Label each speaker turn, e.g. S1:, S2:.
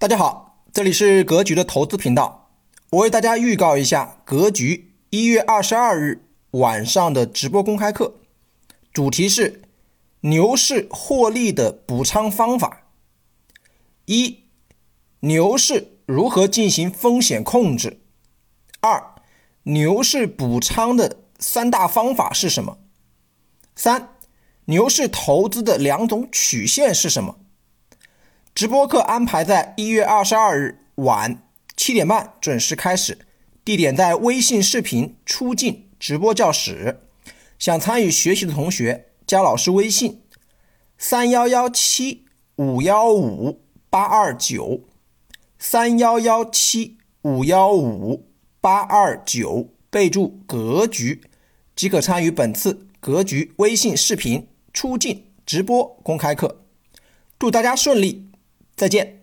S1: 大家好，这里是格局的投资频道。我为大家预告一下格局一月二十二日晚上的直播公开课，主题是牛市获利的补仓方法。一、牛市如何进行风险控制？二、牛市补仓的三大方法是什么？三、牛市投资的两种曲线是什么？直播课安排在一月二十二日晚七点半准时开始，地点在微信视频出镜直播教室。想参与学习的同学，加老师微信：三幺幺七五幺五八二九，三幺幺七五幺五八二九，备注“格局”，即可参与本次格局微信视频出镜直播公开课。祝大家顺利！再见。